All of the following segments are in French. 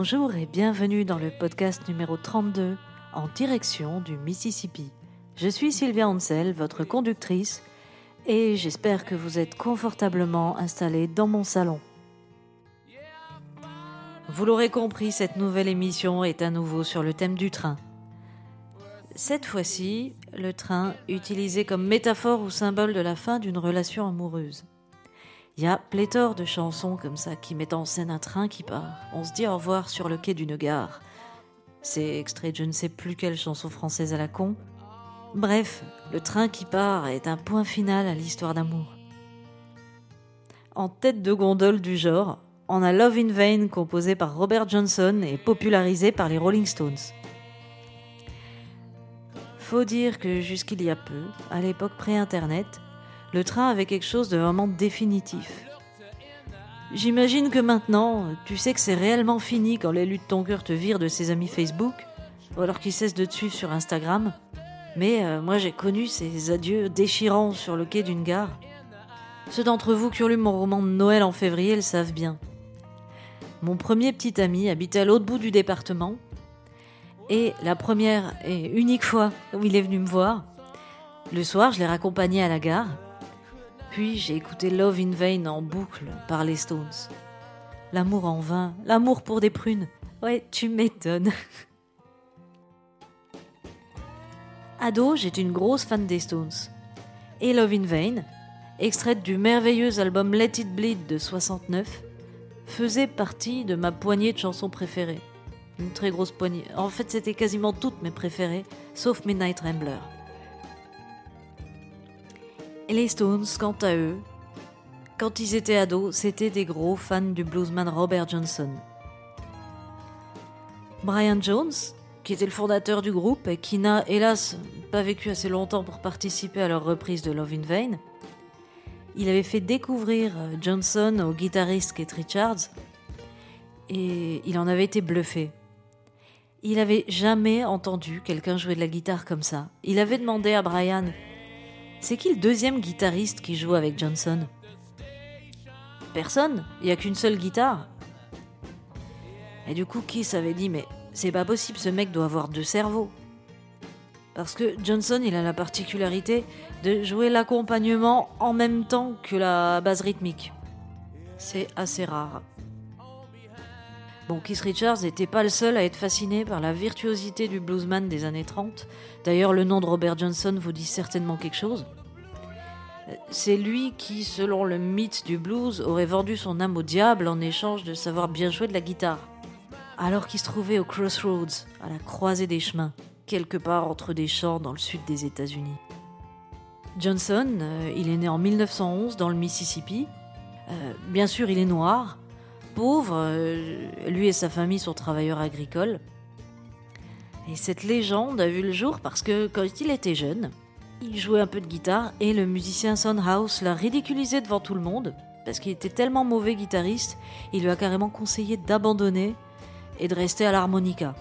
Bonjour et bienvenue dans le podcast numéro 32 en direction du Mississippi. Je suis Sylvia Ansel, votre conductrice, et j'espère que vous êtes confortablement installé dans mon salon. Vous l'aurez compris, cette nouvelle émission est à nouveau sur le thème du train. Cette fois-ci, le train utilisé comme métaphore ou symbole de la fin d'une relation amoureuse. Il y a pléthore de chansons comme ça qui mettent en scène un train qui part. On se dit au revoir sur le quai d'une gare. C'est extrait de je ne sais plus quelle chanson française à la con. Bref, le train qui part est un point final à l'histoire d'amour. En tête de gondole du genre, on a Love in Vain composé par Robert Johnson et popularisé par les Rolling Stones. Faut dire que jusqu'il y a peu, à l'époque pré-internet, le train avait quelque chose de vraiment définitif. J'imagine que maintenant, tu sais que c'est réellement fini quand l'élu de ton cœur te vire de ses amis Facebook, ou alors qu'il cesse de te suivre sur Instagram. Mais euh, moi j'ai connu ces adieux déchirants sur le quai d'une gare. Ceux d'entre vous qui ont lu mon roman de Noël en février le savent bien. Mon premier petit ami habitait à l'autre bout du département, et la première et unique fois où il est venu me voir, le soir je l'ai raccompagné à la gare, puis j'ai écouté Love in Vain en boucle par les Stones. L'amour en vain, l'amour pour des prunes. Ouais, tu m'étonnes. Ado, j'étais une grosse fan des Stones. Et Love in Vain, extraite du merveilleux album Let It Bleed de 69, faisait partie de ma poignée de chansons préférées. Une très grosse poignée. En fait, c'était quasiment toutes mes préférées, sauf Midnight Rambler. Les Stones, quant à eux, quand ils étaient ados, c'était des gros fans du bluesman Robert Johnson. Brian Jones, qui était le fondateur du groupe et qui n'a hélas pas vécu assez longtemps pour participer à leur reprise de Love in Vain, il avait fait découvrir Johnson au guitariste Keith Richards et il en avait été bluffé. Il avait jamais entendu quelqu'un jouer de la guitare comme ça. Il avait demandé à Brian C'est qui le deuxième guitariste qui joue avec Johnson? Personne, il n'y a qu'une seule guitare. Et du coup, Keith avait dit Mais c'est pas possible, ce mec doit avoir deux cerveaux. Parce que Johnson, il a la particularité de jouer l'accompagnement en même temps que la base rythmique. C'est assez rare. Bon, Keith Richards n'était pas le seul à être fasciné par la virtuosité du bluesman des années 30. D'ailleurs, le nom de Robert Johnson vous dit certainement quelque chose. C'est lui qui, selon le mythe du blues, aurait vendu son âme au diable en échange de savoir bien jouer de la guitare. Alors qu'il se trouvait au Crossroads, à la croisée des chemins, quelque part entre des champs dans le sud des États-Unis. Johnson, euh, il est né en 1911 dans le Mississippi. Euh, bien sûr, il est noir, pauvre, euh, lui et sa famille sont travailleurs agricoles. Et cette légende a vu le jour parce que quand il était jeune, il jouait un peu de guitare et le musicien House l'a ridiculisé devant tout le monde parce qu'il était tellement mauvais guitariste, il lui a carrément conseillé d'abandonner et de rester à l'harmonica.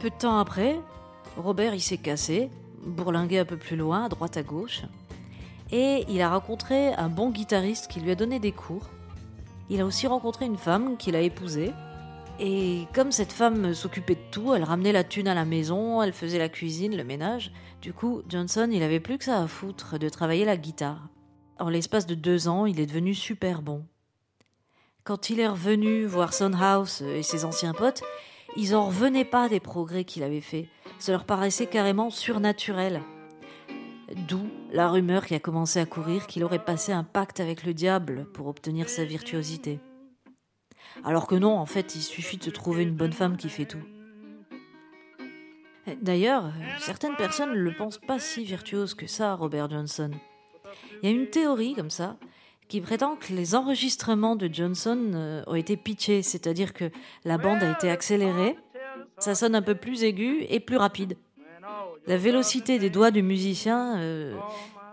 Peu de temps après, Robert il s'est cassé, bourlingué un peu plus loin, à droite à gauche, et il a rencontré un bon guitariste qui lui a donné des cours. Il a aussi rencontré une femme qu'il a épousée. Et comme cette femme s'occupait de tout, elle ramenait la thune à la maison, elle faisait la cuisine, le ménage. Du coup, Johnson, il avait plus que ça à foutre de travailler la guitare. En l'espace de deux ans, il est devenu super bon. Quand il est revenu voir House et ses anciens potes, ils en revenaient pas des progrès qu'il avait faits. Ça leur paraissait carrément surnaturel. D'où la rumeur qui a commencé à courir qu'il aurait passé un pacte avec le diable pour obtenir sa virtuosité. Alors que non, en fait, il suffit de trouver une bonne femme qui fait tout. D'ailleurs, certaines personnes ne le pensent pas si virtuose que ça, Robert Johnson. Il y a une théorie comme ça qui prétend que les enregistrements de Johnson euh, ont été pitchés, c'est-à-dire que la bande a été accélérée, ça sonne un peu plus aigu et plus rapide la vélocité des doigts du musicien, euh,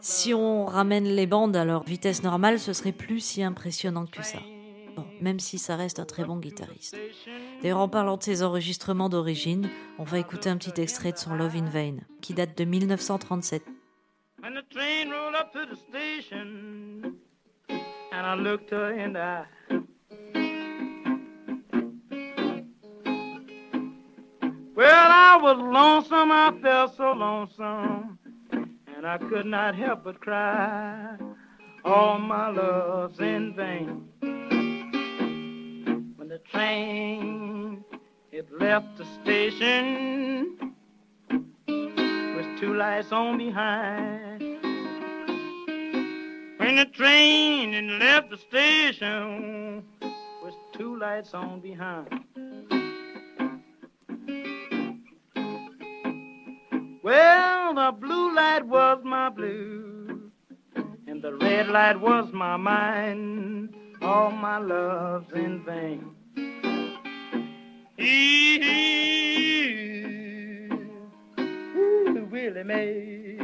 si on ramène les bandes à leur vitesse normale, ce serait plus si impressionnant que ça. Même si ça reste un très bon guitariste. D'ailleurs, en parlant de ses enregistrements d'origine, on va écouter un petit extrait de son Love in Vain, qui date de 1937. I was lonesome, I felt so lonesome, and I could not help but cry. All my love's in vain. When the train it left the station with two lights on behind. When the train it left the station with two lights on behind. Well, the blue light was my blue, and the red light was my mind. All my love's in vain. Ooh, Willie Mae.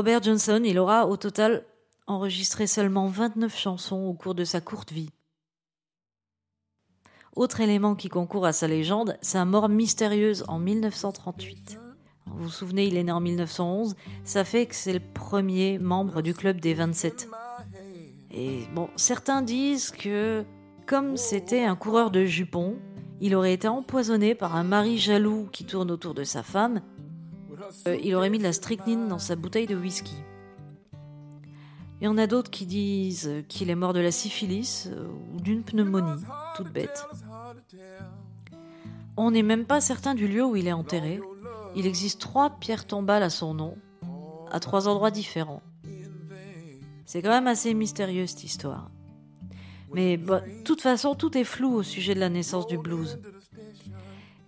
Robert Johnson, il aura au total enregistré seulement 29 chansons au cours de sa courte vie. Autre élément qui concourt à sa légende, sa mort mystérieuse en 1938. Vous vous souvenez, il est né en 1911, ça fait que c'est le premier membre du club des 27. Et bon, certains disent que, comme c'était un coureur de jupons, il aurait été empoisonné par un mari jaloux qui tourne autour de sa femme. Euh, il aurait mis de la strychnine dans sa bouteille de whisky. Il y en a d'autres qui disent qu'il est mort de la syphilis euh, ou d'une pneumonie, toute bête. On n'est même pas certain du lieu où il est enterré. Il existe trois pierres tombales à son nom, à trois endroits différents. C'est quand même assez mystérieux cette histoire. Mais de toute façon, tout est flou au sujet de la naissance du blues.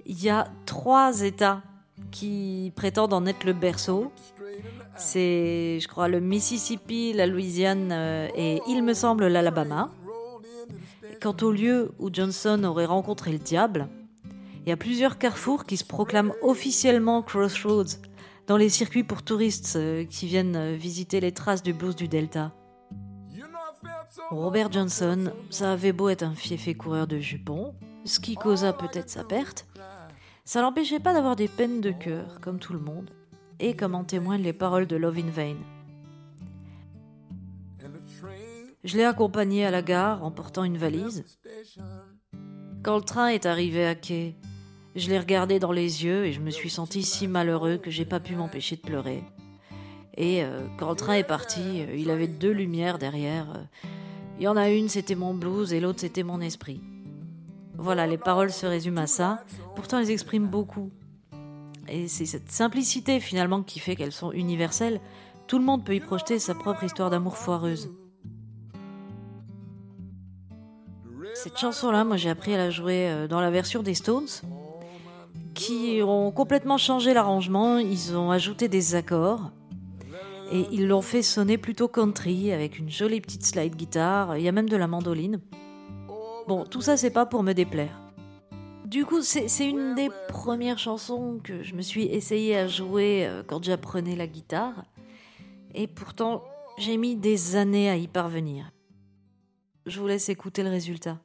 Il y a trois États qui prétendent en être le berceau. C'est, je crois, le Mississippi, la Louisiane euh, et, il me semble, l'Alabama. Quant au lieu où Johnson aurait rencontré le diable, il y a plusieurs carrefours qui se proclament officiellement Crossroads dans les circuits pour touristes euh, qui viennent euh, visiter les traces du blues du Delta. Robert Johnson, ça avait beau être un fiefé coureur de jupons, ce qui causa peut-être sa perte, ça l'empêchait pas d'avoir des peines de cœur, comme tout le monde, et comme en témoignent les paroles de Love in Vain. Je l'ai accompagné à la gare en portant une valise. Quand le train est arrivé à quai, je l'ai regardé dans les yeux et je me suis senti si malheureux que j'ai pas pu m'empêcher de pleurer. Et euh, quand le train est parti, euh, il avait deux lumières derrière. Il y en a une, c'était mon blues, et l'autre, c'était mon esprit. Voilà, les paroles se résument à ça. Pourtant, elles expriment beaucoup. Et c'est cette simplicité, finalement, qui fait qu'elles sont universelles. Tout le monde peut y projeter sa propre histoire d'amour foireuse. Cette chanson-là, moi, j'ai appris à la jouer euh, dans la version des Stones, qui ont complètement changé l'arrangement. Ils ont ajouté des accords. Et ils l'ont fait sonner plutôt country, avec une jolie petite slide guitare, il y a même de la mandoline. Bon, tout ça, c'est pas pour me déplaire. Du coup, c'est une des premières chansons que je me suis essayé à jouer euh, quand j'apprenais la guitare. Et pourtant, j'ai mis des années à y parvenir. Je vous laisse écouter le résultat.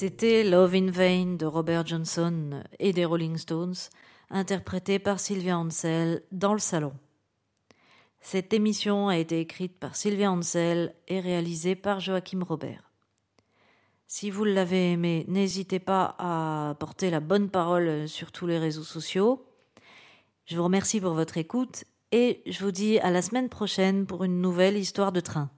C'était Love in Vain de Robert Johnson et des Rolling Stones, interprété par Sylvia Ansel dans le salon. Cette émission a été écrite par Sylvia Ansel et réalisée par Joachim Robert. Si vous l'avez aimé, n'hésitez pas à porter la bonne parole sur tous les réseaux sociaux. Je vous remercie pour votre écoute et je vous dis à la semaine prochaine pour une nouvelle histoire de train.